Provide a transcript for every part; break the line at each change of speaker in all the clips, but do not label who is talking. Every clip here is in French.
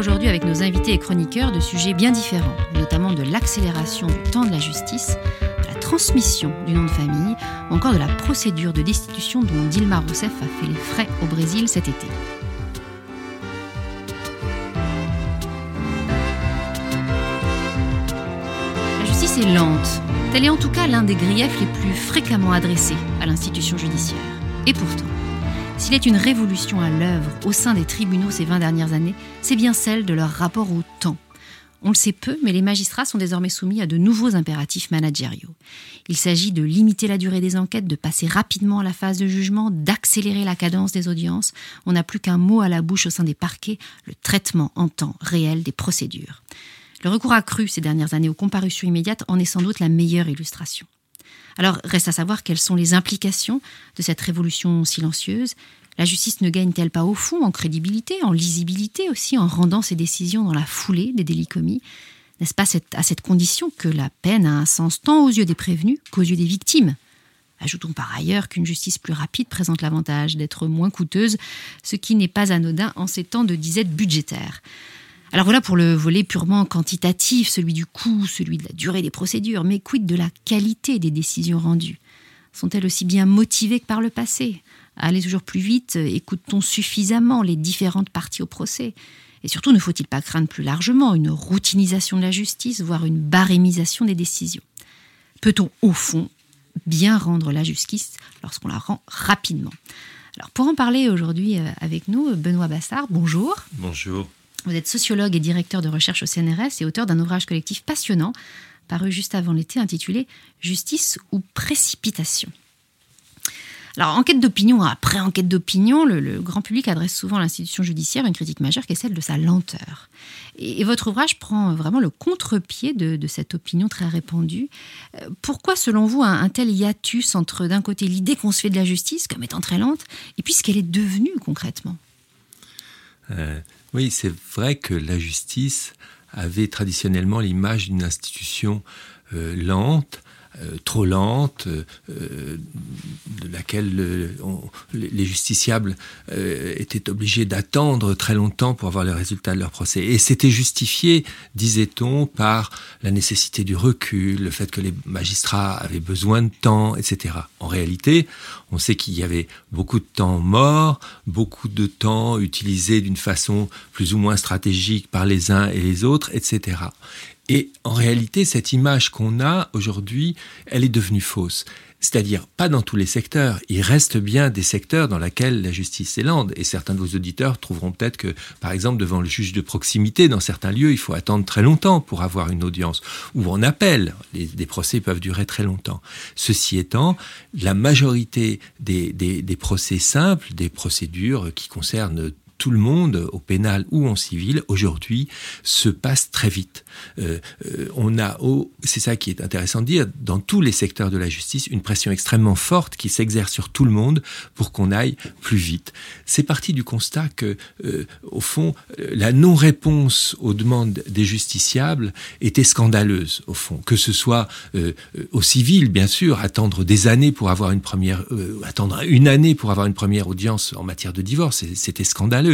aujourd'hui avec nos invités et chroniqueurs de sujets bien différents, notamment de l'accélération du temps de la justice, de la transmission du nom de famille, ou encore de la procédure de destitution dont Dilma Rousseff a fait les frais au Brésil cet été. La justice est lente. Tel est en tout cas l'un des griefs les plus fréquemment adressés à l'institution judiciaire. Et pourtant, s'il est une révolution à l'œuvre au sein des tribunaux ces 20 dernières années, c'est bien celle de leur rapport au temps. On le sait peu, mais les magistrats sont désormais soumis à de nouveaux impératifs managériaux. Il s'agit de limiter la durée des enquêtes, de passer rapidement à la phase de jugement, d'accélérer la cadence des audiences. On n'a plus qu'un mot à la bouche au sein des parquets, le traitement en temps réel des procédures. Le recours accru ces dernières années aux comparutions immédiates en est sans doute la meilleure illustration. Alors reste à savoir quelles sont les implications de cette révolution silencieuse. La justice ne gagne-t-elle pas au fond en crédibilité, en lisibilité aussi, en rendant ses décisions dans la foulée des délits commis N'est-ce pas à cette condition que la peine a un sens tant aux yeux des prévenus qu'aux yeux des victimes? Ajoutons par ailleurs qu'une justice plus rapide présente l'avantage d'être moins coûteuse, ce qui n'est pas anodin en ces temps de disette budgétaire. Alors voilà pour le volet purement quantitatif, celui du coût, celui de la durée des procédures, mais quid de la qualité des décisions rendues? Sont-elles aussi bien motivées que par le passé? Aller toujours plus vite, écoute-t-on suffisamment les différentes parties au procès? Et surtout, ne faut-il pas craindre plus largement une routinisation de la justice, voire une barémisation des décisions? Peut-on, au fond, bien rendre la justice lorsqu'on la rend rapidement? Alors pour en parler aujourd'hui euh, avec nous, Benoît Bassard, bonjour.
Bonjour.
Vous êtes sociologue et directeur de recherche au CNRS et auteur d'un ouvrage collectif passionnant paru juste avant l'été intitulé Justice ou précipitation. Alors, enquête d'opinion après enquête d'opinion, le, grand public adresse souvent à l'institution judiciaire une critique majeure qui est celle de sa lenteur. Et, votre ouvrage prend vraiment le contre-pied de, cette opinion très répandue. Euh, pourquoi, selon vous, un, tel hiatus entre, d'un côté, l'idée qu'on se fait de la justice comme étant très lente, et puis ce qu'elle est devenue concrètement?
Euh, oui, c'est vrai que la justice avait traditionnellement l'image d'une institution euh, lente, euh, trop lente, euh, de laquelle les justiciables étaient obligés d'attendre très longtemps pour avoir le résultat de leur procès. Et c'était justifié, disait-on, par la nécessité du recul, le fait que les magistrats avaient besoin de temps, etc. En réalité, on sait qu'il y avait beaucoup de temps mort, beaucoup de temps utilisé d'une façon plus ou moins stratégique par les uns et les autres, etc. Et en réalité, cette image qu'on a aujourd'hui, elle est devenue fausse. C'est-à-dire, pas dans tous les secteurs. Il reste bien des secteurs dans lesquels la justice est lente. Et certains de vos auditeurs trouveront peut-être que, par exemple, devant le juge de proximité, dans certains lieux, il faut attendre très longtemps pour avoir une audience. Ou en appel, les, procès peuvent durer très longtemps. Ceci étant, la majorité des, des procès simples, des procédures qui concernent tout le monde, au pénal ou en civil, aujourd'hui, se passe très vite. Euh, euh, on a, c'est ça qui est intéressant de dire, dans tous les secteurs de la justice, une pression extrêmement forte qui s'exerce sur tout le monde pour qu'on aille plus vite. C'est parti du constat que, euh, au fond, la non-réponse aux demandes des justiciables était scandaleuse, au fond. Que ce soit au civil, bien sûr, attendre des années pour avoir une première, attendre une année pour avoir une première audience en matière de divorce, c'était scandaleux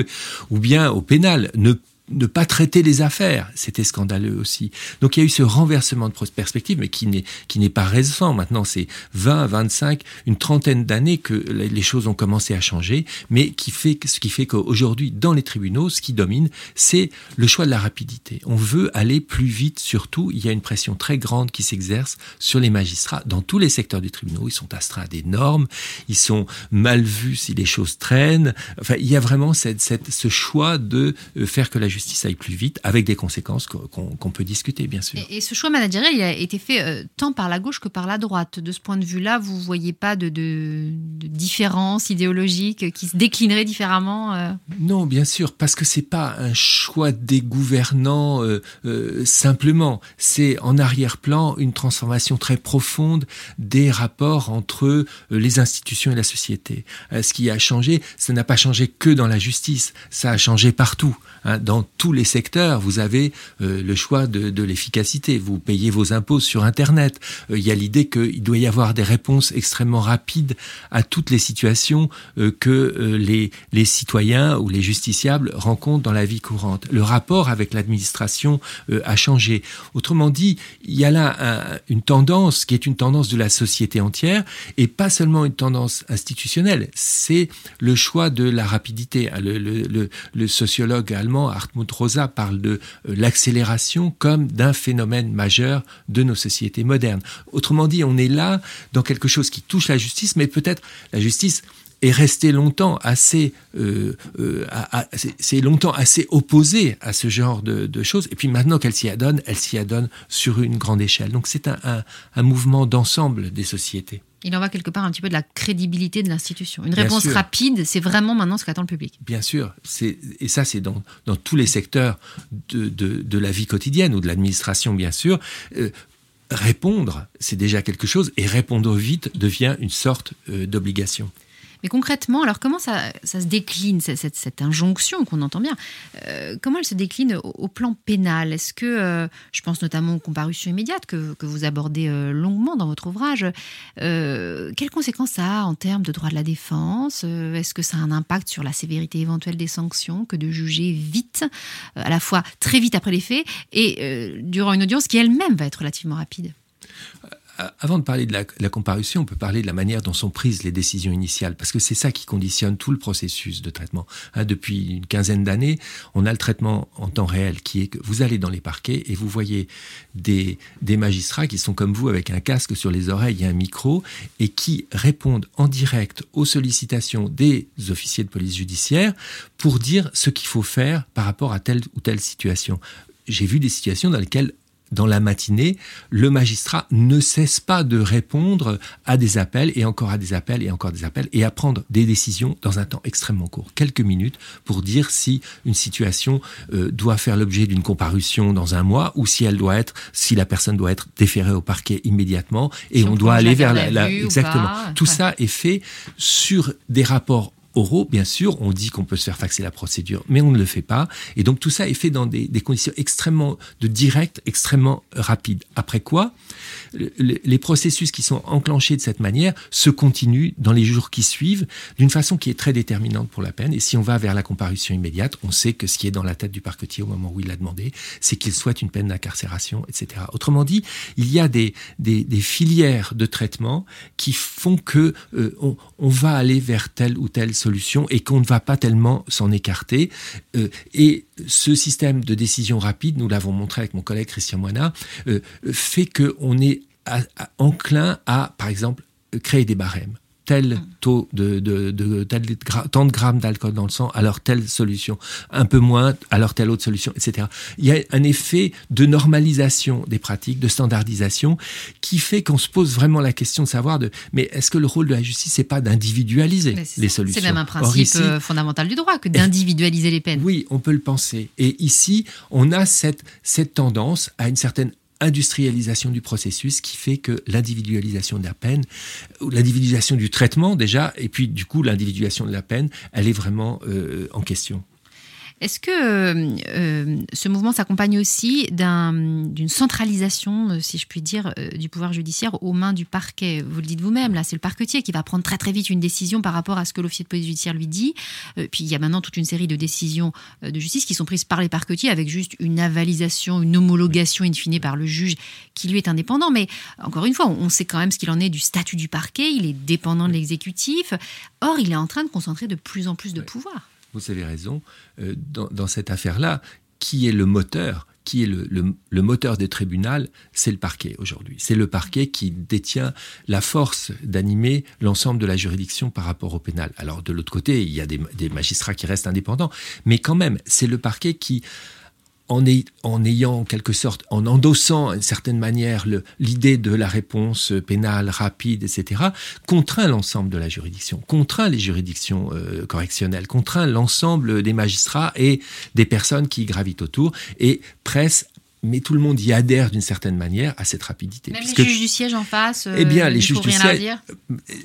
ou bien au pénal, ne ne pas traiter les affaires, c'était scandaleux aussi. Donc il y a eu ce renversement de perspective, mais qui n'est qui n'est pas récent. Maintenant, c'est 20, 25, une trentaine d'années que les choses ont commencé à changer, mais qui fait ce qui fait qu'aujourd'hui, dans les tribunaux, ce qui domine, c'est le choix de la rapidité. On veut aller plus vite. Surtout, il y a une pression très grande qui s'exerce sur les magistrats dans tous les secteurs des tribunaux. Ils sont astreints des normes, ils sont mal vus si les choses traînent. Enfin, il y a vraiment cette, cette, ce choix de euh, faire que la justice aille plus vite, avec des conséquences qu'on peut discuter, bien sûr.
Et, ce choix managérial, il a été fait euh, tant par la gauche que par la droite. De ce point de vue-là, vous ne voyez pas de, de, différence idéologique qui se déclinerait différemment euh?
Non, bien sûr, parce que c'est pas un choix des gouvernants euh, simplement. C'est en arrière-plan une transformation très profonde des rapports entre les institutions et la société. ce qui a changé, ça n'a pas changé que dans la justice, ça a changé partout, hein, dans tous les secteurs, vous avez euh, le choix de, l'efficacité. Vous payez vos impôts sur Internet. Euh, il y a l'idée qu'il doit y avoir des réponses extrêmement rapides à toutes les situations euh, que les, citoyens ou les justiciables rencontrent dans la vie courante. Le rapport avec l'administration a changé. Autrement dit, il y a là une tendance qui est une tendance de la société entière et pas seulement une tendance institutionnelle. C'est le choix de la rapidité. Le, le, sociologue allemand Hartmut Rosa parle de euh, l'accélération comme d'un phénomène majeur de nos sociétés modernes. Autrement dit, on est là dans quelque chose qui touche la justice, mais peut-être la justice est restée longtemps assez, euh, euh, longtemps assez opposée à ce genre de, choses. Et puis maintenant qu'elle s'y adonne, elle s'y adonne sur une grande échelle. Donc c'est un mouvement d'ensemble des sociétés.
Il en va quelque part un petit peu de la crédibilité de l'institution. Une réponse rapide, c'est vraiment maintenant ce qu'attend le public.
Bien sûr. Et ça, c'est dans, dans, tous les secteurs de, de, de, la vie quotidienne ou de l'administration, bien sûr. Euh, répondre, c'est déjà quelque chose, et répondre vite devient une sorte euh, d'obligation.
Mais concrètement, alors comment ça, se décline, cette, injonction qu'on entend bien, euh, comment elle se décline au, plan pénal? Est-ce que, euh, je pense notamment aux comparutions immédiates que, vous abordez euh, longuement dans votre ouvrage, quelles conséquences ça a en termes de droit de la défense? Est-ce que ça a un impact sur la sévérité éventuelle des sanctions que de juger vite, à la fois très vite après les faits et durant une audience qui elle-même va être relativement rapide?
Avant de parler de la, comparution, on peut parler de la manière dont sont prises les décisions initiales, parce que c'est ça qui conditionne tout le processus de traitement. Hein, depuis une quinzaine d'années, on a le traitement en temps réel, qui est que vous allez dans les parquets et vous voyez des, des magistrats qui sont comme vous, avec un casque sur les oreilles et un micro, et qui répondent en direct aux sollicitations des officiers de police judiciaire pour dire ce qu'il faut faire par rapport à telle ou telle situation. J'ai vu des situations dans lesquelles dans la matinée, le magistrat ne cesse pas de répondre à des appels et encore à des appels et encore des appels et à prendre des décisions dans un temps extrêmement court, quelques minutes, pour dire si une situation euh, doit faire l'objet d'une comparution dans un mois ou si elle doit être, si la personne doit être déférée au parquet immédiatement et on, doit aller vers la, exactement. Tout ça est fait sur des rapports oraux, bien sûr, on dit qu'on peut se faire faxer la procédure, mais on ne le fait pas. Et donc tout ça est fait dans des, conditions extrêmement de direct, extrêmement rapides. Après quoi, les processus qui sont enclenchés de cette manière se continuent dans les jours qui suivent d'une façon qui est très déterminante pour la peine. Et si on va vers la comparution immédiate, on sait que ce qui est dans la tête du parquetier au moment où il l'a demandé, c'est qu'il souhaite une peine d'incarcération, etc. Autrement dit, il y a des, filières de traitement qui font que euh, on, on, va aller vers telle ou telle solution et qu'on ne va pas tellement s'en écarter. Euh, et ce système de décision rapide, nous l'avons montré avec mon collègue Christian Moina, euh, fait qu'on est enclin à, par exemple, créer des barèmes tel taux de, de, de, tant de grammes d'alcool dans le sang, alors telle solution, un peu moins, alors telle autre solution, etc. Il y a un effet de normalisation des pratiques, de standardisation, qui fait qu'on se pose vraiment la question de savoir de, mais est-ce que le rôle de la justice, c'est pas d'individualiser les solutions
C'est même un principe euh, fondamental du droit que d'individualiser les peines.
Oui, on peut le penser. Et ici, on a cette, cette tendance à une certaine industrialisation du processus qui fait que l'individualisation de la peine, l'individualisation du traitement déjà, et puis du coup l'individualisation de la peine, elle est vraiment euh, en question.
Est-ce que euh, euh, ce mouvement s'accompagne aussi d'une centralisation, euh, si je puis dire, du pouvoir judiciaire aux mains du parquet? Vous le dites vous-même, là, c'est le parquetier qui va prendre très très vite une décision par rapport à ce que l'officier de police judiciaire lui dit. puis il y a maintenant toute une série de décisions de justice qui sont prises par les parquetiers avec juste une avalisation, une homologation in fine par le juge qui lui est indépendant. Mais encore une fois, on sait quand même ce qu'il en est du statut du parquet. Il est dépendant de l'exécutif. Or, il est en train de concentrer de plus en plus de pouvoir
vous avez raison, euh, dans, cette affaire-là, qui est le moteur qui est le, moteur des tribunaux, c'est le parquet aujourd'hui. C'est le parquet qui détient la force d'animer l'ensemble de la juridiction par rapport au pénal. Alors de l'autre côté, il y a des, des magistrats qui restent indépendants, mais quand même, c'est le parquet qui en, en, ayant en quelque sorte, en endossant d'une certaine manière l'idée de la réponse pénale rapide, etc., contraint l'ensemble de la juridiction, contraint les juridictions euh, correctionnelles, contraint l'ensemble des magistrats et des personnes qui gravitent autour et presse mais tout le monde y adhère d'une certaine manière à cette rapidité.
Même les juges du siège en face,
eh bien, les juges, du siège,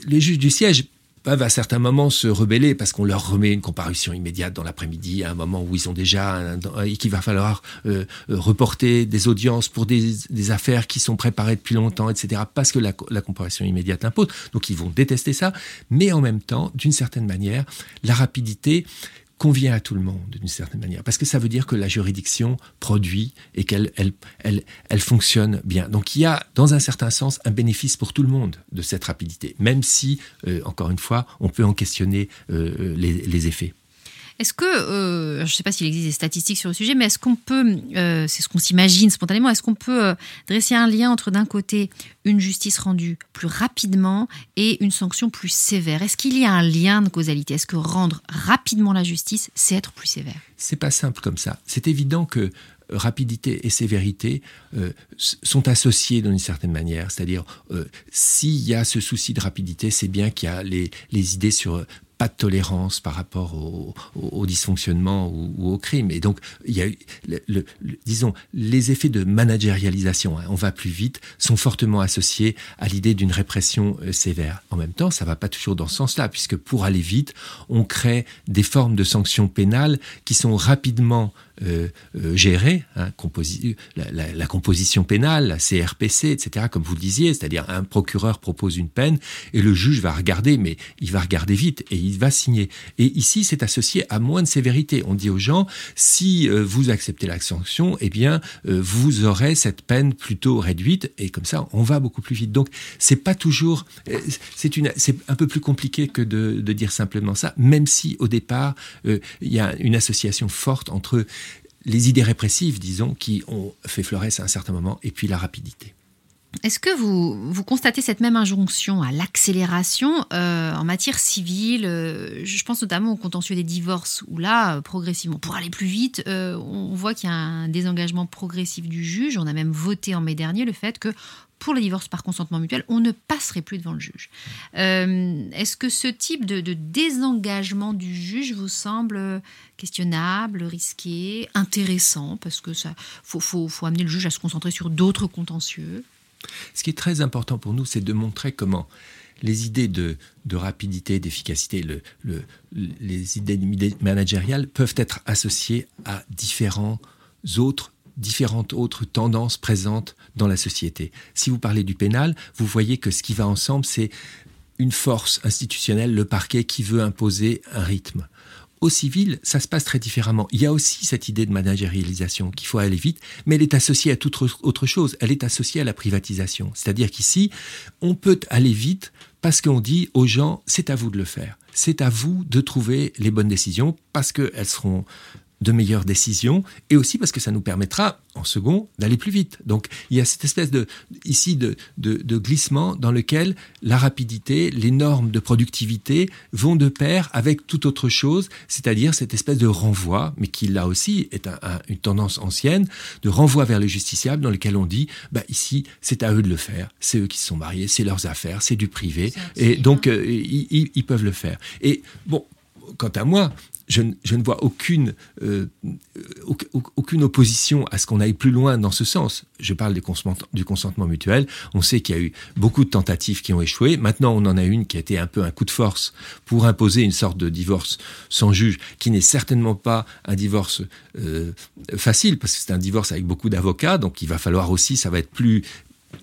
les juges du siège peuvent à certains moments se rebeller parce qu'on leur remet une comparution immédiate dans l'après-midi, à un moment où ils ont déjà et qu'il va falloir euh, euh, reporter des audiences pour des, affaires qui sont préparées depuis longtemps, etc. Parce que la comparution immédiate impose. Donc ils vont détester ça, mais en même temps, d'une certaine manière, la rapidité convient à tout le monde d'une certaine manière, parce que ça veut dire que la juridiction produit et qu'elle elle, elle, fonctionne bien. Donc il y a, dans un certain sens, un bénéfice pour tout le monde de cette rapidité, même si, euh, encore une fois, on peut en questionner euh, les, les effets.
Est-ce que, euh, je ne sais pas s'il existe des statistiques sur le sujet, mais est-ce qu'on peut, euh, c'est ce qu'on s'imagine spontanément, est-ce qu'on peut euh, dresser un lien entre d'un côté une justice rendue plus rapidement et une sanction plus sévère? Est-ce qu'il y a un lien de causalité? Est-ce que rendre rapidement la justice, c'est être plus sévère?
C'est pas simple comme ça. C'est évident que rapidité et sévérité sont associés d'une certaine manière. C'est-à-dire, s'il y a ce souci de rapidité, c'est bien qu'il y a les, les idées sur pas de tolérance par rapport au, dysfonctionnement ou, au crime. Et donc, il y a, le, disons, les effets de managérialisation, hein, on va plus vite, sont fortement associés à l'idée d'une répression euh, sévère. En même temps, ça va pas toujours dans ce sens-là, puisque pour aller vite, on crée des formes de sanctions pénales qui sont rapidement euh, euh, gérer hein, la, la, composition pénale, la CRPC, etc., comme vous le disiez, c'est-à-dire un procureur propose une peine et le juge va regarder, mais il va regarder vite et il va signer. Et ici, c'est associé à moins de sévérité. On dit aux gens, si euh, vous acceptez la sanction, eh bien, euh, vous aurez cette peine plutôt réduite et comme ça, on va beaucoup plus vite. Donc, c'est pas toujours, euh, c'est une, c'est un peu plus compliqué que de, dire simplement ça, même si au départ, il y a une association forte entre les idées répressives, disons, qui ont fait florès à un certain moment, et puis la rapidité.
Est-ce que vous, constatez cette même injonction à l'accélération euh, en matière civile euh, Je pense notamment au contentieux des divorces, où là, euh, progressivement, pour aller plus vite, on voit qu'il y a un désengagement progressif du juge. On a même voté en mai dernier le fait que pour les divorces par consentement mutuel, on ne passerait plus devant le juge. Est-ce que ce type de, désengagement du juge vous semble questionnable, risqué, intéressant? Parce que ça faut amener le juge à se concentrer sur d'autres contentieux.
Ce qui est très important pour nous, c'est de montrer comment les idées de, rapidité, d'efficacité, le, le, les idées managériales peuvent être associées à différents autres différentes autres tendances présentes dans la société. Si vous parlez du pénal, vous voyez que ce qui va ensemble, c'est une force institutionnelle, le parquet qui veut imposer un rythme. Au civil, ça se passe très différemment. Il y a aussi cette idée de managérialisation qu'il faut aller vite, mais elle est associée à toute autre chose. Elle est associée à la privatisation. C'est-à-dire qu'ici, on peut aller vite parce qu'on dit aux gens, c'est à vous de le faire. C'est à vous de trouver les bonnes décisions parce qu'elles seront de meilleures décisions et aussi parce que ça nous permettra, en second, d'aller plus vite. Donc il y a cette espèce de, ici de, de, de, glissement dans lequel la rapidité, les normes de productivité vont de pair avec toute autre chose, c'est-à-dire cette espèce de renvoi, mais qui là aussi est un, un, une tendance ancienne, de renvoi vers le justiciable dans lequel on dit, bah, ici c'est à eux de le faire, c'est eux qui se sont mariés, c'est leurs affaires, c'est du privé, et donc euh, ils, ils peuvent le faire. Et bon, quant à moi, je, ne vois aucune, euh, aucune opposition à ce qu'on aille plus loin dans ce sens. Je parle du consentement mutuel. On sait qu'il y a eu beaucoup de tentatives qui ont échoué. Maintenant, on en a une qui a été un peu un coup de force pour imposer une sorte de divorce sans juge, qui n'est certainement pas un divorce euh, facile, parce que c'est un divorce avec beaucoup d'avocats, donc il va falloir aussi, ça va être plus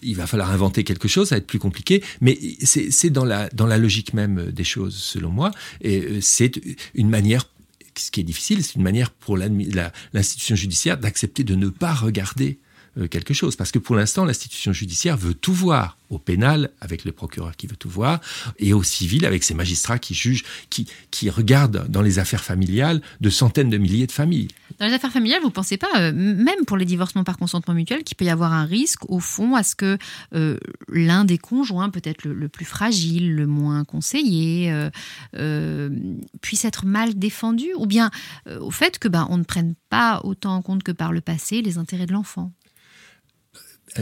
il va falloir inventer quelque chose, ça va être plus compliqué, mais c'est dans la, logique même des choses, selon moi, et euh, c'est une manière ce qui est difficile, c'est une manière pour l'institution judiciaire d'accepter de ne pas regarder quelque chose. Parce que pour l'instant, l'institution judiciaire veut tout voir. Au pénal, avec le procureur qui veut tout voir, et au civil, avec ses magistrats qui jugent, qui, qui regardent dans les affaires familiales de centaines de milliers de familles.
Dans les affaires familiales, vous ne pensez pas, euh, même pour les divorcements par consentement mutuel, qu'il peut y avoir un risque, au fond, à ce que euh, l'un des conjoints, peut-être le, plus fragile, le moins conseillé, euh, euh, puisse être mal défendu, ou bien euh, au fait que ben, on ne prenne pas autant en compte que par le passé les intérêts de l'enfant?
Euh,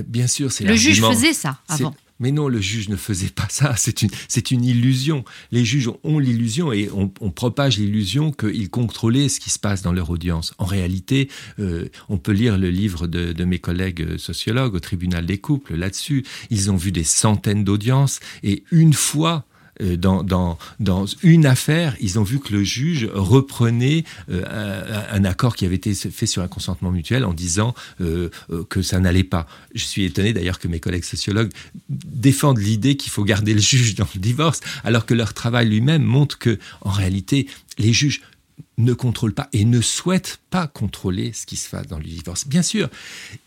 bien sûr, c'est
le juge faisait ça avant.
Mais non, le juge ne faisait pas ça. C'est une, c'est une illusion. Les juges ont l'illusion et on, on propage l'illusion qu'ils contrôlaient ce qui se passe dans leur audience. En réalité, euh, on peut lire le livre de, de mes collègues sociologues au tribunal des couples là-dessus. Ils ont vu des centaines d'audiences et une fois euh, dans, dans, une affaire, ils ont vu que le juge reprenait euh, un, accord qui avait été fait sur un consentement mutuel en disant euh, que ça n'allait pas. Je suis étonné d'ailleurs que mes collègues sociologues défendent l'idée qu'il faut garder le juge dans le divorce, alors que leur travail lui-même montre que, en réalité, les juges ne contrôlent pas et ne souhaitent pas contrôler ce qui se passe dans le divorce. Bien sûr,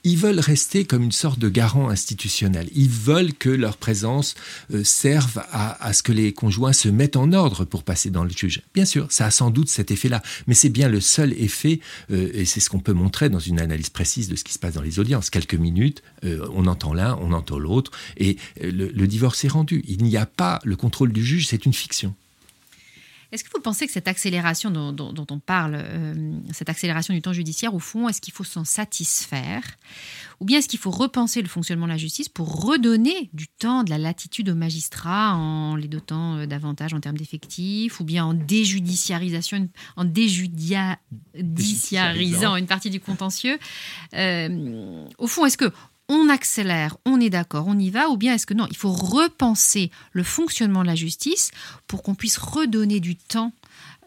ils veulent rester comme une sorte de garant institutionnel. Ils veulent que leur présence euh, serve à, ce que les conjoints se mettent en ordre pour passer dans le juge. Bien sûr, ça a sans doute cet effet-là, mais c'est bien le seul effet, euh, et c'est ce qu'on peut montrer dans une analyse précise de ce qui se passe dans les audiences. Quelques minutes, euh, on entend l'un, on entend l'autre, et le divorce est rendu. Il n'y a pas le contrôle du juge, c'est une fiction.
Est-ce que vous pensez que cette accélération dont, on parle, euh, cette accélération du temps judiciaire, au fond, est-ce qu'il faut s'en satisfaire Ou bien est-ce qu'il faut repenser le fonctionnement de la justice pour redonner du temps, de la latitude aux magistrats en les dotant euh, davantage en termes d'effectifs, ou bien en déjudiciarisation, en déjudiciarisant. une partie du contentieux? Euh, Au fond, est-ce que on accélère, on est d'accord, on y va, ou bien est-ce que non, il faut repenser le fonctionnement de la justice pour qu'on puisse redonner du temps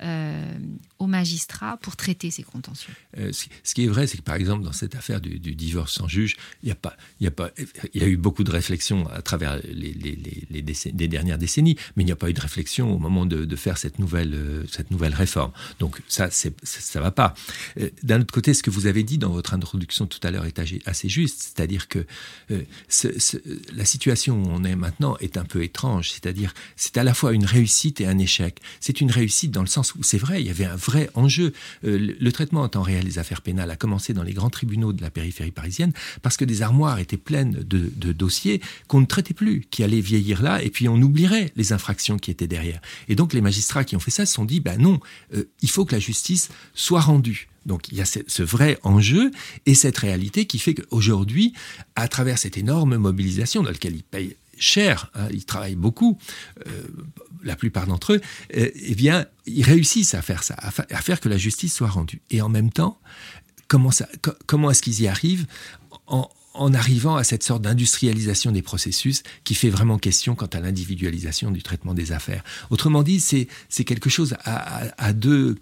euh, aux magistrats pour traiter ces contentieux.
Euh, ce qui est vrai, c'est que par exemple, dans cette affaire du, divorce sans juge, il y, a pas, y y a eu beaucoup de réflexions à travers les, les, dernières décennies, mais il n'y a pas eu de réflexion au moment de, faire cette nouvelle, euh, cette nouvelle réforme. Donc ça, ça ne va pas. D'un autre côté, ce que vous avez dit dans votre introduction tout à l'heure est assez juste, c'est-à-dire que la situation où on est maintenant est un peu étrange, c'est-à-dire c'est à la fois une réussite et un échec. C'est une réussite dans le sens c'est vrai, il y avait un vrai enjeu. Euh, le, traitement en temps réel des affaires pénales a commencé dans les grands tribunaux de la périphérie parisienne parce que des armoires étaient pleines de, dossiers qu'on ne traitait plus, qui allaient vieillir là, et puis on oublierait les infractions qui étaient derrière. Et donc les magistrats qui ont fait ça se sont dit, ben non, euh, il faut que la justice soit rendue. Donc il y a ce, vrai enjeu et cette réalité qui fait qu'aujourd'hui, à travers cette énorme mobilisation dans laquelle ils payent cher, hein, ils travaillent beaucoup, euh, la plupart d'entre eux, euh, eh bien, ils réussissent à faire ça, à, faire que la justice soit rendue. Et en même temps, comment, comment est-ce qu'ils y arrivent en, en arrivant à cette sorte d'industrialisation des processus qui fait vraiment question quant à l'individualisation du traitement des affaires. Autrement dit, c'est, quelque chose à, deux,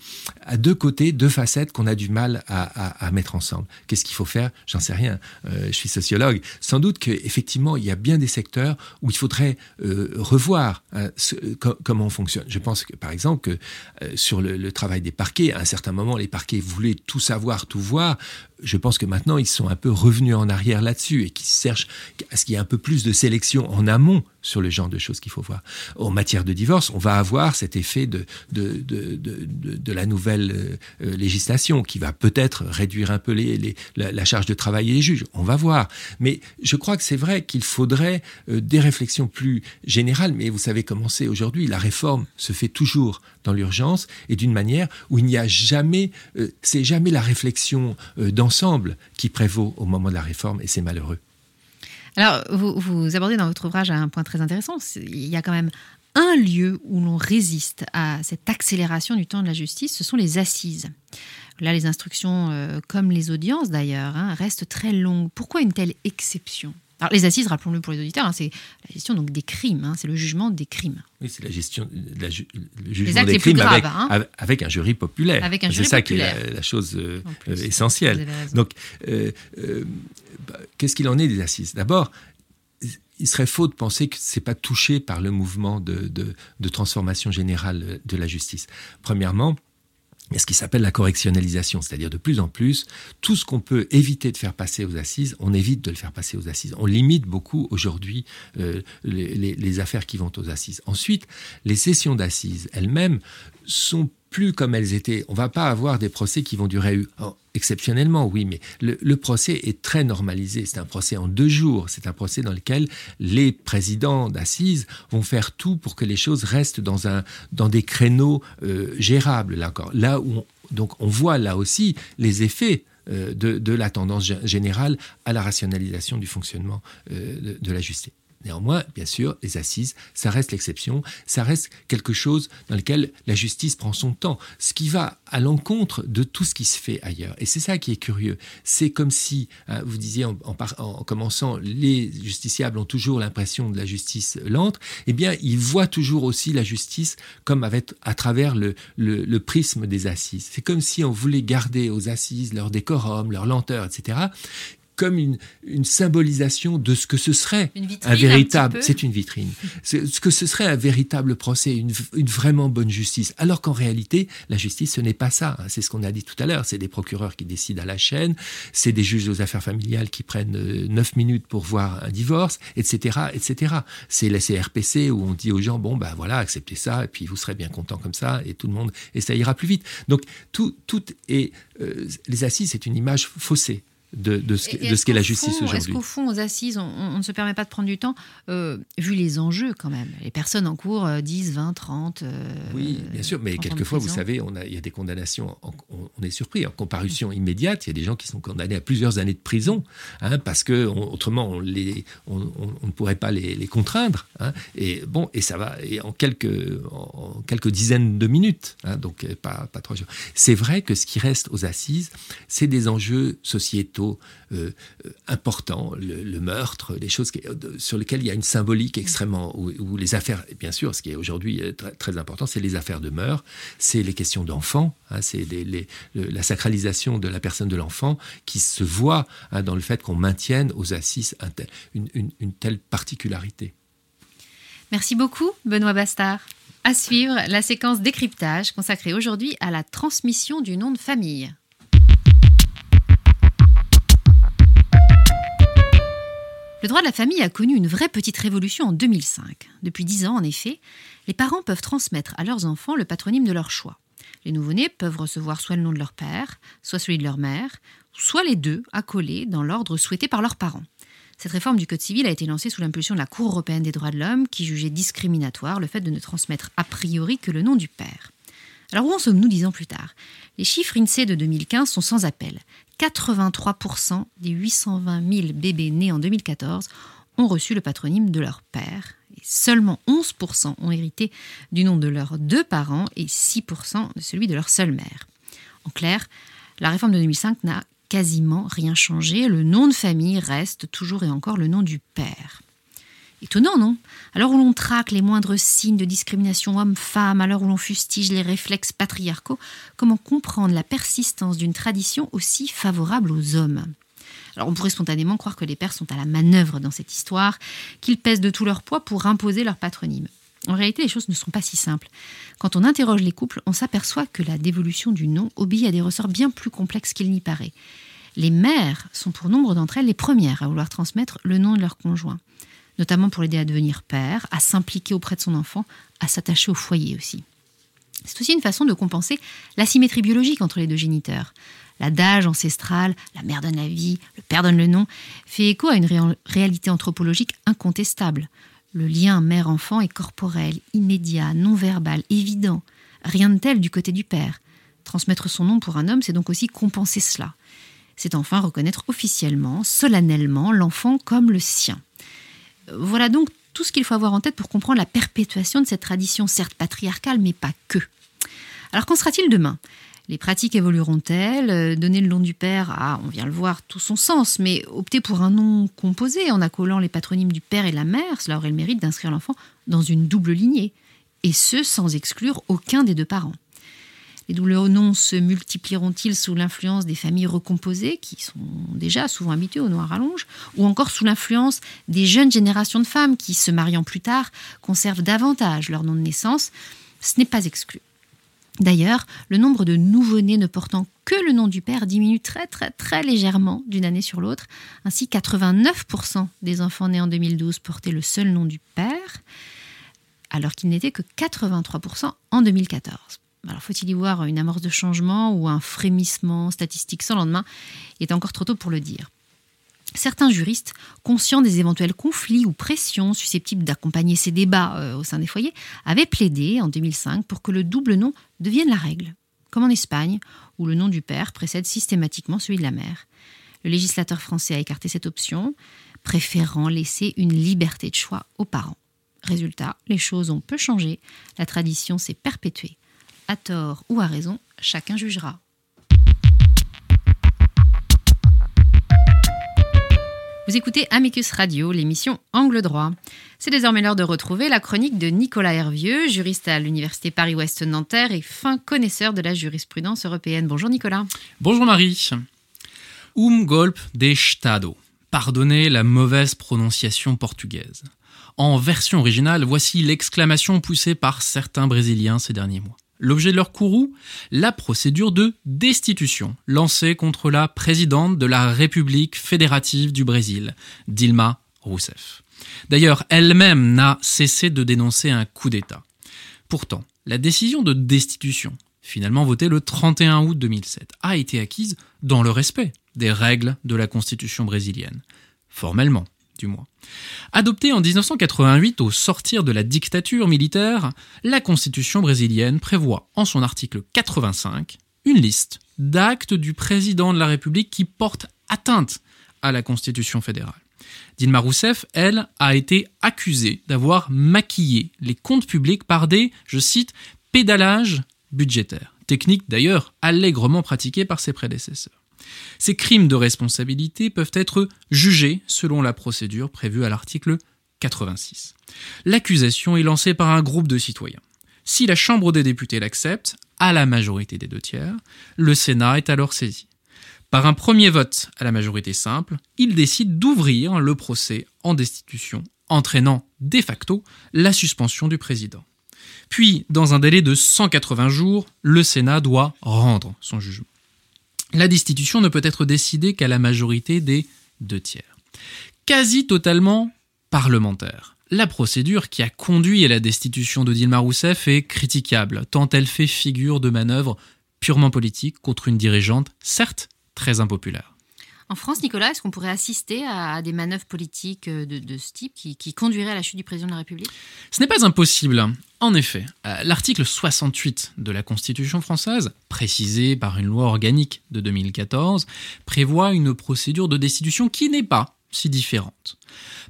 côtés, deux facettes qu'on a du mal à, mettre ensemble. Qu'est-ce qu'il faut faire? J'en sais rien. Euh, je suis sociologue. Sans doute qu'effectivement, il y a bien des secteurs où il faudrait euh, revoir hein, comment on fonctionne. Je pense que, par exemple, euh, sur le travail des parquets, à un certain moment, les parquets voulaient tout savoir, tout voir je pense que maintenant, ils sont un peu revenus en arrière là-dessus et qu'ils cherchent à ce qu'il y ait un peu plus de sélection en amont sur le genre de choses qu'il faut voir. En matière de divorce, on va avoir cet effet de, de, de, de, la nouvelle euh, euh, législation qui va peut-être réduire un peu les, la, charge de travail les juges. On va voir. Mais je crois que c'est vrai qu'il faudrait euh, des réflexions plus générales. Mais vous savez comment c'est aujourd'hui. La réforme se fait toujours dans l'urgence et d'une manière où il n'y a jamais, c'est jamais la réflexion d'ensemble qui prévaut au moment de la réforme et c'est malheureux.
Alors, vous, abordez dans votre ouvrage un point très intéressant. Il y a quand même un lieu où l'on résiste à cette accélération du temps de la justice, ce sont les assises. Là, les instructions, euh, comme les audiences d'ailleurs, hein, restent très longues. Pourquoi une telle exception? Alors, les assises, rappelons-le pour les auditeurs, hein, c'est la gestion donc, des crimes, hein, c'est le jugement des crimes.
Oui, c'est la gestion, la le jugement des crimes avec, avec, un jury populaire.
Avec un jury
c'est ça
qui
est la, chose euh, essentielle. Donc, euh, bah, qu'est-ce qu'il en est des assises? D'abord, il serait faux de penser que ce n'est pas touché par le mouvement de, de, transformation générale de la justice. Premièrement, ce qui s'appelle la correctionnalisation, c'est-à-dire de plus en plus, tout ce qu'on peut éviter de faire passer aux assises, on évite de le faire passer aux assises. On limite beaucoup aujourd'hui euh, les, les, affaires qui vont aux assises. Ensuite, les sessions d'assises elles-mêmes sont plus comme elles étaient. On va pas avoir des procès qui vont durer exceptionnellement, oui, mais le, procès est très normalisé. C'est un procès en deux jours. C'est un procès dans lequel les présidents d'assises vont faire tout pour que les choses restent dans, des créneaux euh, gérables. Là, donc on voit là aussi les effets euh, de, la tendance générale à la rationalisation du fonctionnement euh, de, la justice. Néanmoins, bien sûr, les assises, ça reste l'exception, ça reste quelque chose dans lequel la justice prend son temps, ce qui va à l'encontre de tout ce qui se fait ailleurs. Et c'est ça qui est curieux. C'est comme si, hein, vous disiez en, en, commençant, les justiciables ont toujours l'impression de la justice lente, eh bien, ils voient toujours aussi la justice comme à travers le, le prisme des assises. C'est comme si on voulait garder aux assises leur décorum, leur lenteur, etc comme une, une, symbolisation de ce que ce serait
un
véritable. C'est une vitrine. Ce que ce serait un véritable procès, une, une vraiment bonne justice. Alors qu'en réalité, la justice, ce n'est pas ça. Hein. C'est ce qu'on a dit tout à l'heure. C'est des procureurs qui décident à la chaîne, c'est des juges aux affaires familiales qui prennent euh, neuf minutes pour voir un divorce, etc., etc. C'est la CRPC où on dit aux gens bon ben voilà, acceptez ça et puis vous serez bien content comme ça et tout le monde et ça ira plus vite. Donc tout, tout est euh, les assises, c'est une image faussée de, de ce, qu'est la justice aujourd'hui.
Est-ce qu'au fond, aux assises, on, ne se permet pas de prendre du temps, euh, vu les enjeux quand même? Les personnes en cours, 10, 20, 30.
oui, bien sûr, mais quelquefois, vous savez, on a, il y a des condamnations, on, est surpris, en comparution immédiate, il y a des gens qui sont condamnés à plusieurs années de prison, hein, parce que autrement, on, les, on, ne pourrait pas les, contraindre. Hein, et bon, et ça va et en, quelques, en, quelques dizaines de minutes, hein, donc pas, pas trois jours. C'est vrai que ce qui reste aux assises, c'est des enjeux sociétaux euh, euh, important, le, meurtre, des choses euh, sur lesquelles il y a une symbolique extrêmement, où, les affaires, bien sûr, ce qui est aujourd'hui très, important, c'est les affaires de meurtre, c'est les questions d'enfants, hein, c'est la sacralisation de la personne de l'enfant qui se voit hein, dans le fait qu'on maintienne aux assises une, une telle particularité.
Merci beaucoup, Benoît Bastard. À suivre, la séquence décryptage consacrée aujourd'hui à la transmission du nom de famille. Le droit de la famille a connu une vraie petite révolution en 2005. Depuis dix ans, en effet, les parents peuvent transmettre à leurs enfants le patronyme de leur choix. Les nouveau-nés peuvent recevoir soit le nom de leur père, soit celui de leur mère, soit les deux accolés dans l'ordre souhaité par leurs parents. Cette réforme du Code civil a été lancée sous l'impulsion de la Cour européenne des droits de l'homme qui jugeait discriminatoire le fait de ne transmettre a priori que le nom du père. Alors où en sommes-nous dix ans plus tard? Les chiffres INSEE de 2015 sont sans appel. 83% des 820 000 bébés nés en 2014 ont reçu le patronyme de leur père. Seulement 11% ont hérité du nom de leurs deux parents et 6% de celui de leur seule mère. En clair, la réforme de 2005 n'a quasiment rien changé. Le nom de famille reste toujours et encore le nom du père. Étonnant, non? Alors où l'on traque les moindres signes de discrimination homme-femme, l'heure où l'on fustige les réflexes patriarcaux, comment comprendre la persistance d'une tradition aussi favorable aux hommes? Alors on pourrait spontanément croire que les pères sont à la manœuvre dans cette histoire, qu'ils pèsent de tout leur poids pour imposer leur patronyme. En réalité, les choses ne sont pas si simples. Quand on interroge les couples, on s'aperçoit que la dévolution du nom obéit à des ressorts bien plus complexes qu'il n'y paraît. Les mères sont pour nombre d'entre elles les premières à vouloir transmettre le nom de leur conjoint notamment pour l'aider à devenir père, à s'impliquer auprès de son enfant, à s'attacher au foyer aussi. C'est aussi une façon de compenser l'asymétrie biologique entre les deux géniteurs. L'adage ancestral, la mère donne la vie, le père donne le nom, fait écho à une réalité anthropologique incontestable. Le lien mère-enfant est corporel, immédiat, non-verbal, évident. Rien de tel du côté du père. Transmettre son nom pour un homme, c'est donc aussi compenser cela. C'est enfin reconnaître officiellement, solennellement, l'enfant comme le sien. Voilà donc tout ce qu'il faut avoir en tête pour comprendre la perpétuation de cette tradition, certes patriarcale, mais pas que. Alors qu'en sera-t-il demain? Les pratiques évolueront-elles? Euh, Donner le nom du père a, on vient le voir, tout son sens, mais opter pour un nom composé en accolant les patronymes du père et de la mère, cela aurait le mérite d'inscrire l'enfant dans une double lignée, et ce sans exclure aucun des deux parents. Les doubles noms se multiplieront-ils sous l'influence des familles recomposées, qui sont déjà souvent habituées au noir à rallonge, ou encore sous l'influence des jeunes générations de femmes qui, se mariant plus tard, conservent davantage leur nom de naissance? Ce n'est pas exclu. D'ailleurs, le nombre de nouveau-nés ne portant que le nom du père diminue très très très légèrement d'une année sur l'autre. Ainsi, 89% des enfants nés en 2012 portaient le seul nom du père, alors qu'il n'était que 83% en 2014. Alors faut-il y voir une amorce de changement ou un frémissement statistique sans lendemain? Il est encore trop tôt pour le dire. Certains juristes, conscients des éventuels conflits ou pressions susceptibles d'accompagner ces débats euh, au sein des foyers, avaient plaidé en 2005 pour que le double nom devienne la règle, comme en Espagne, où le nom du père précède systématiquement celui de la mère. Le législateur français a écarté cette option, préférant laisser une liberté de choix aux parents. Résultat, les choses ont peu changé, la tradition s'est perpétuée. À tort ou à raison, chacun jugera. Vous écoutez Amicus Radio, l'émission Angle droit. C'est désormais l'heure de retrouver la chronique de Nicolas Hervieux, juriste à l'Université Paris-Ouest Nanterre et fin connaisseur de la jurisprudence européenne. Bonjour Nicolas.
Bonjour Marie. Um golpe de Estado. Pardonnez la mauvaise prononciation portugaise. En version originale, voici l'exclamation poussée par certains Brésiliens ces derniers mois. L'objet de leur courroux La procédure de destitution lancée contre la présidente de la République fédérative du Brésil, Dilma Rousseff. D'ailleurs, elle-même n'a cessé de dénoncer un coup d'État. Pourtant, la décision de destitution, finalement votée le 31 août 2007, a été acquise dans le respect des règles de la Constitution brésilienne. Formellement, du. Adoptée en 1988 au sortir de la dictature militaire, la Constitution brésilienne prévoit en son article 85 une liste d'actes du président de la République qui portent atteinte à la Constitution fédérale. Dilma Rousseff, elle, a été accusée d'avoir maquillé les comptes publics par des, je cite, pédalages budgétaires, technique d'ailleurs allègrement pratiquée par ses prédécesseurs. Ces crimes de responsabilité peuvent être jugés selon la procédure prévue à l'article 86. L'accusation est lancée par un groupe de citoyens. Si la Chambre des députés l'accepte, à la majorité des deux tiers, le Sénat est alors saisi. Par un premier vote à la majorité simple, il décide d'ouvrir le procès en destitution, entraînant de facto la suspension du président. Puis, dans un délai de 180 jours, le Sénat doit rendre son jugement la destitution ne peut être décidée qu'à la majorité des deux tiers. Quasi totalement parlementaire. La procédure qui a conduit à la destitution de Dilma Rousseff est critiquable, tant elle fait figure de manœuvre purement politique contre une dirigeante, certes très impopulaire.
En France, Nicolas, est-ce qu'on pourrait assister à des manœuvres politiques euh, de, ce type qui, qui, conduiraient à la chute du président de la République?
Ce n'est pas impossible. En effet, euh, l'article 68 de la Constitution française, précisé par une loi organique de 2014, prévoit une procédure de destitution qui n'est pas si différente.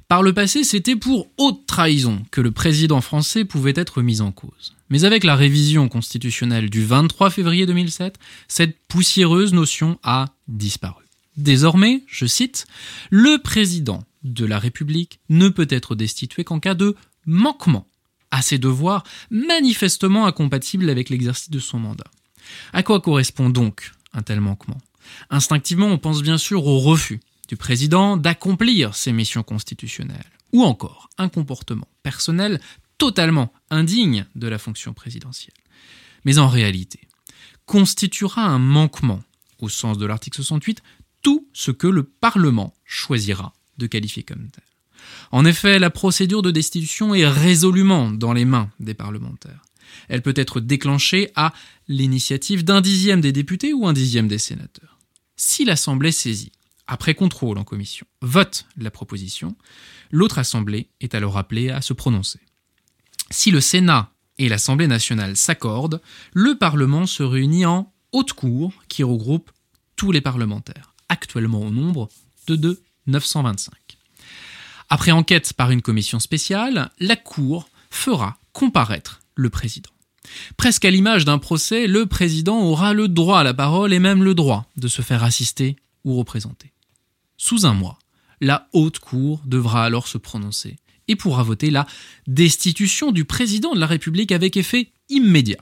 Par le passé, c'était pour haute trahison que le président français pouvait être mis en cause. Mais avec la révision constitutionnelle du 23 février 2007, cette poussiéreuse notion a disparu. Désormais, je cite, le président de la République ne peut être destitué qu'en cas de manquement à ses devoirs manifestement incompatibles avec l'exercice de son mandat. À quoi correspond donc un tel manquement? Instinctivement, on pense bien sûr au refus du président d'accomplir ses missions constitutionnelles, ou encore un comportement personnel totalement indigne de la fonction présidentielle. Mais en réalité, constituera un manquement, au sens de l'article 68, tout ce que le Parlement choisira de qualifier comme tel. En effet, la procédure de destitution est résolument dans les mains des parlementaires. Elle peut être déclenchée à l'initiative d'un dixième des députés ou un dixième des sénateurs. Si l'Assemblée saisie, après contrôle en commission, vote la proposition, l'autre Assemblée est alors appelée à se prononcer. Si le Sénat et l'Assemblée nationale s'accordent, le Parlement se réunit en haute cour qui regroupe tous les parlementaires actuellement au nombre de, de 925. Après enquête par une commission spéciale, la Cour fera comparaître le président. Presque à l'image d'un procès, le président aura le droit à la parole et même le droit de se faire assister ou représenter. Sous un mois, la haute cour devra alors se prononcer et pourra voter la destitution du président de la République avec effet immédiat.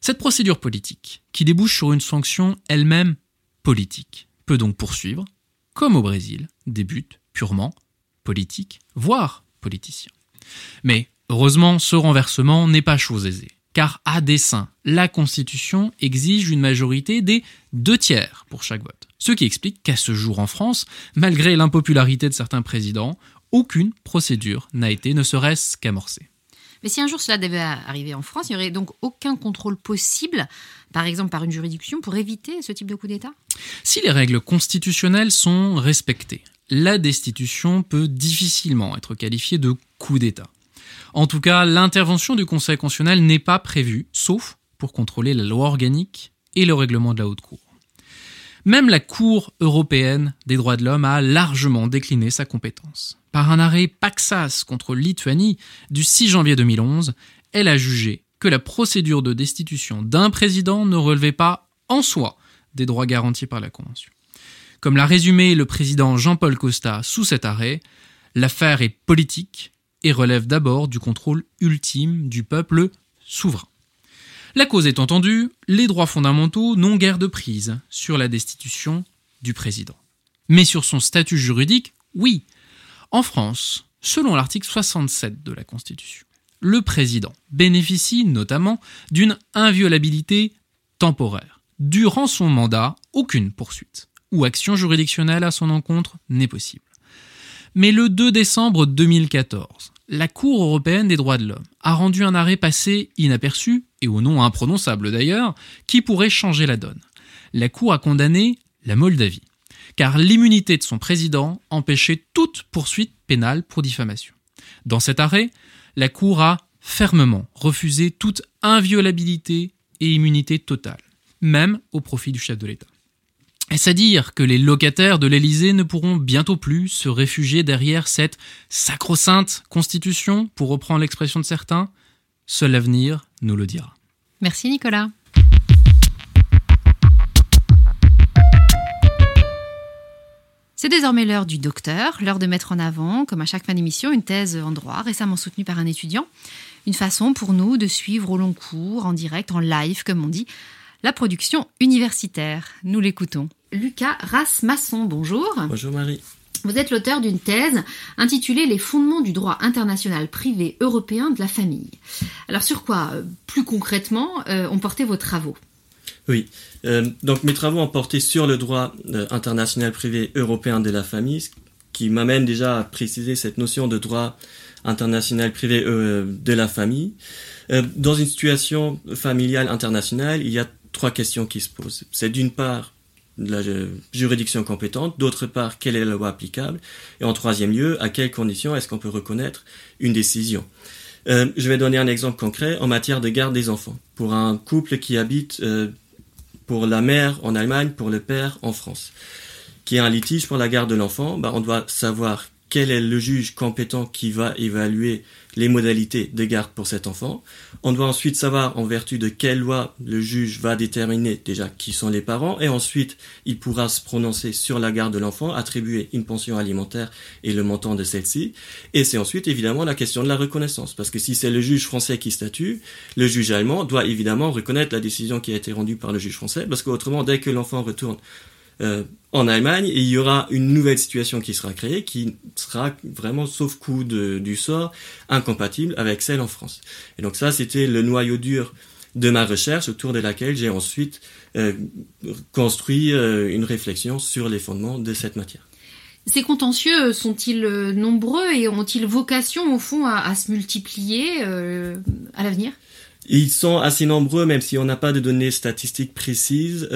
Cette procédure politique, qui débouche sur une sanction elle-même politique, peut donc poursuivre, comme au Brésil, des buts purement politiques, voire politiciens. Mais heureusement, ce renversement n'est pas chose aisée, car à dessein, la Constitution exige une majorité des deux tiers pour chaque vote. Ce qui explique qu'à ce jour en France, malgré l'impopularité de certains présidents, aucune procédure n'a été ne serait-ce qu'amorcée.
Mais si un jour cela devait arriver en France, il n'y aurait donc aucun contrôle possible, par exemple par une juridiction, pour éviter ce type de coup d'État?
Si les règles constitutionnelles sont respectées, la destitution peut difficilement être qualifiée de coup d'État. En tout cas, l'intervention du Conseil constitutionnel n'est pas prévue, sauf pour contrôler la loi organique et le règlement de la Haute Cour. Même la Cour européenne des droits de l'homme a largement décliné sa compétence. Par un arrêt Paxas contre Lituanie du 6 janvier 2011, elle a jugé que la procédure de destitution d'un président ne relevait pas en soi des droits garantis par la Convention. Comme l'a résumé le président Jean-Paul Costa sous cet arrêt, l'affaire est politique et relève d'abord du contrôle ultime du peuple souverain. La cause est entendue, les droits fondamentaux n'ont guère de prise sur la destitution du président. Mais sur son statut juridique, oui. En France, selon l'article 67 de la Constitution, le président bénéficie notamment d'une inviolabilité temporaire. Durant son mandat, aucune poursuite ou action juridictionnelle à son encontre n'est possible. Mais le 2 décembre 2014, la Cour européenne des droits de l'homme a rendu un arrêt passé inaperçu, et au nom imprononçable d'ailleurs, qui pourrait changer la donne. La Cour a condamné la Moldavie, car l'immunité de son président empêchait toute poursuite pénale pour diffamation. Dans cet arrêt, la Cour a fermement refusé toute inviolabilité et immunité totale, même au profit du chef de l'État. Est-ce à dire que les locataires de l'Élysée ne pourront bientôt plus se réfugier derrière cette sacro-sainte constitution, pour reprendre l'expression de certains? Seul l'avenir nous le dira.
Merci Nicolas. C'est désormais l'heure du docteur, l'heure de mettre en avant, comme à chaque fin d'émission, une thèse en droit récemment soutenue par un étudiant. Une façon pour nous de suivre au long cours, en direct, en live, comme on dit, la production universitaire. Nous l'écoutons. Lucas Rasmasson, bonjour.
Bonjour Marie.
Vous êtes l'auteur d'une thèse intitulée Les fondements du droit international privé européen de la famille. Alors sur quoi, euh, plus concrètement, euh, ont porté vos travaux?
Oui, euh, donc mes travaux ont porté sur le droit international privé européen de la famille, ce qui m'amène déjà à préciser cette notion de droit international privé de la famille. dans une situation familiale internationale, il y a trois questions qui se posent. C'est d'une part la juridiction compétente, d'autre part quelle est la loi applicable, et en troisième lieu à quelles conditions est-ce qu'on peut reconnaître une décision? Euh, je vais donner un exemple concret en matière de garde des enfants. Pour un couple qui habite euh, pour la mère en Allemagne, pour le père en France, qui a un litige pour la garde de l'enfant, bah, on doit savoir quel est le juge compétent qui va évaluer les modalités de garde pour cet enfant. On doit ensuite savoir en vertu de quelle loi le juge va déterminer déjà qui sont les parents et ensuite il pourra se prononcer sur la garde de l'enfant, attribuer une pension alimentaire et le montant de celle-ci. Et c'est ensuite évidemment la question de la reconnaissance parce que si c'est le juge français qui statue, le juge allemand doit évidemment reconnaître la décision qui a été rendue par le juge français parce qu'autrement dès que l'enfant retourne euh, en Allemagne et il y aura une nouvelle situation qui sera créée qui sera vraiment sauf coup du sort incompatible avec celle en France. Et donc ça c'était le noyau dur de ma recherche autour de laquelle j'ai ensuite euh, construit euh, une réflexion sur les fondements de cette matière.
Ces contentieux sont-ils nombreux et ont-ils vocation au fond à, se multiplier à l'avenir?
Ils sont assez nombreux même si on n'a pas de données statistiques précises.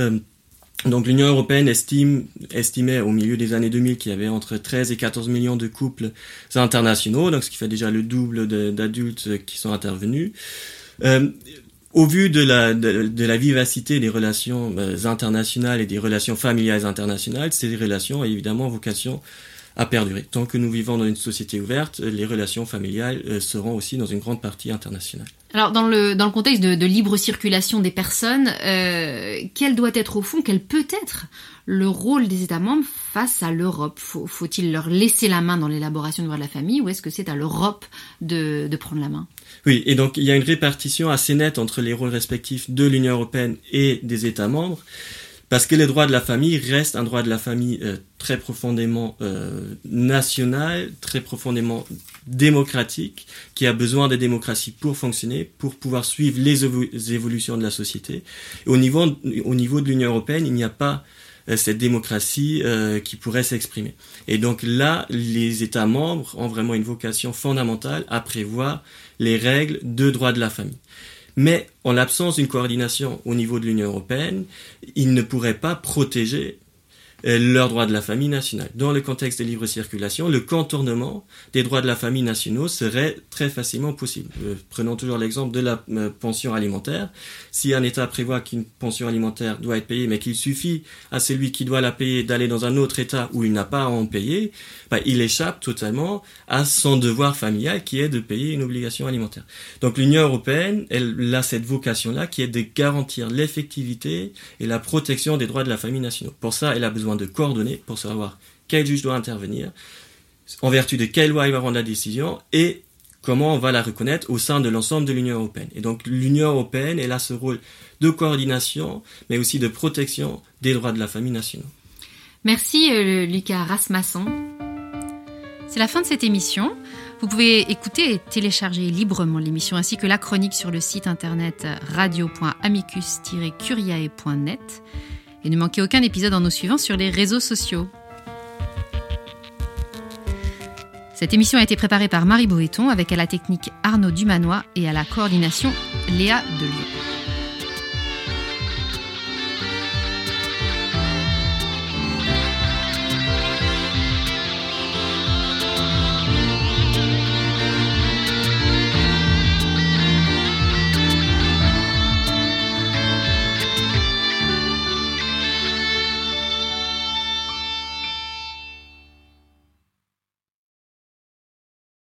Donc l'Union européenne estimait au milieu des années 2000 qu'il y avait entre 13 et 14 millions de couples internationaux, donc ce qui fait déjà le double d'adultes qui sont intervenus. Euh, au vu de la, de, la vivacité des relations euh, internationales et des relations familiales internationales, ces relations ont évidemment vocation à perdurer. Tant que nous vivons dans une société ouverte, les relations familiales euh, seront aussi dans une grande partie internationale.
Alors, dans le, dans le contexte de, libre circulation des personnes, euh, quel doit être au fond, quel peut être le rôle des États membres face à l'Europe? Faut-il leur laisser la main dans l'élaboration du droit de la famille ou est-ce que c'est à l'Europe de, de prendre la main?
Oui, et donc il y a une répartition assez nette entre les rôles respectifs de l'Union européenne et des États membres. Parce que le droit de la famille reste un droit de la famille euh, très profondément euh, national, très profondément démocratique, qui a besoin de démocratie pour fonctionner, pour pouvoir suivre les, évolutions de la société. au, niveau, au niveau de l'Union européenne, il n'y a pas euh, cette démocratie qui pourrait s'exprimer. Et donc là, les États membres ont vraiment une vocation fondamentale à prévoir les règles de droit de la famille. Mais en l'absence d'une coordination au niveau de l'Union européenne, il ne pourrait pas protéger leurs droits de la famille nationale. Dans le contexte de libre circulation, le contournement des droits de la famille nationaux serait très facilement possible. Euh, prenons toujours l'exemple de la euh, pension alimentaire. Si un État prévoit qu'une pension alimentaire doit être payée, mais qu'il suffit à celui qui doit la payer d'aller dans un autre État où il n'a pas à en payer, bah, il échappe totalement à son devoir familial qui est de payer une obligation alimentaire. Donc l'Union européenne, elle a cette vocation-là qui est de garantir l'effectivité et la protection des droits de la famille nationale. Pour ça, elle a besoin de coordonner pour savoir quel juge doit intervenir, en vertu de quelle loi il va rendre la décision et comment on va la reconnaître au sein de l'ensemble de l'Union européenne. Et donc l'Union européenne, elle a ce rôle de coordination, mais aussi de protection des droits de la famille nationale.
Merci euh, Lucas Rasmasson. C'est la fin de cette émission. Vous pouvez écouter et télécharger librement l'émission ainsi que la chronique sur le site internet radio.amicus-curiae.net. Et ne manquez aucun épisode en nous suivant sur les réseaux sociaux. Cette émission a été préparée par Marie Boéton avec à la technique Arnaud Dumanois et à la coordination Léa Delio.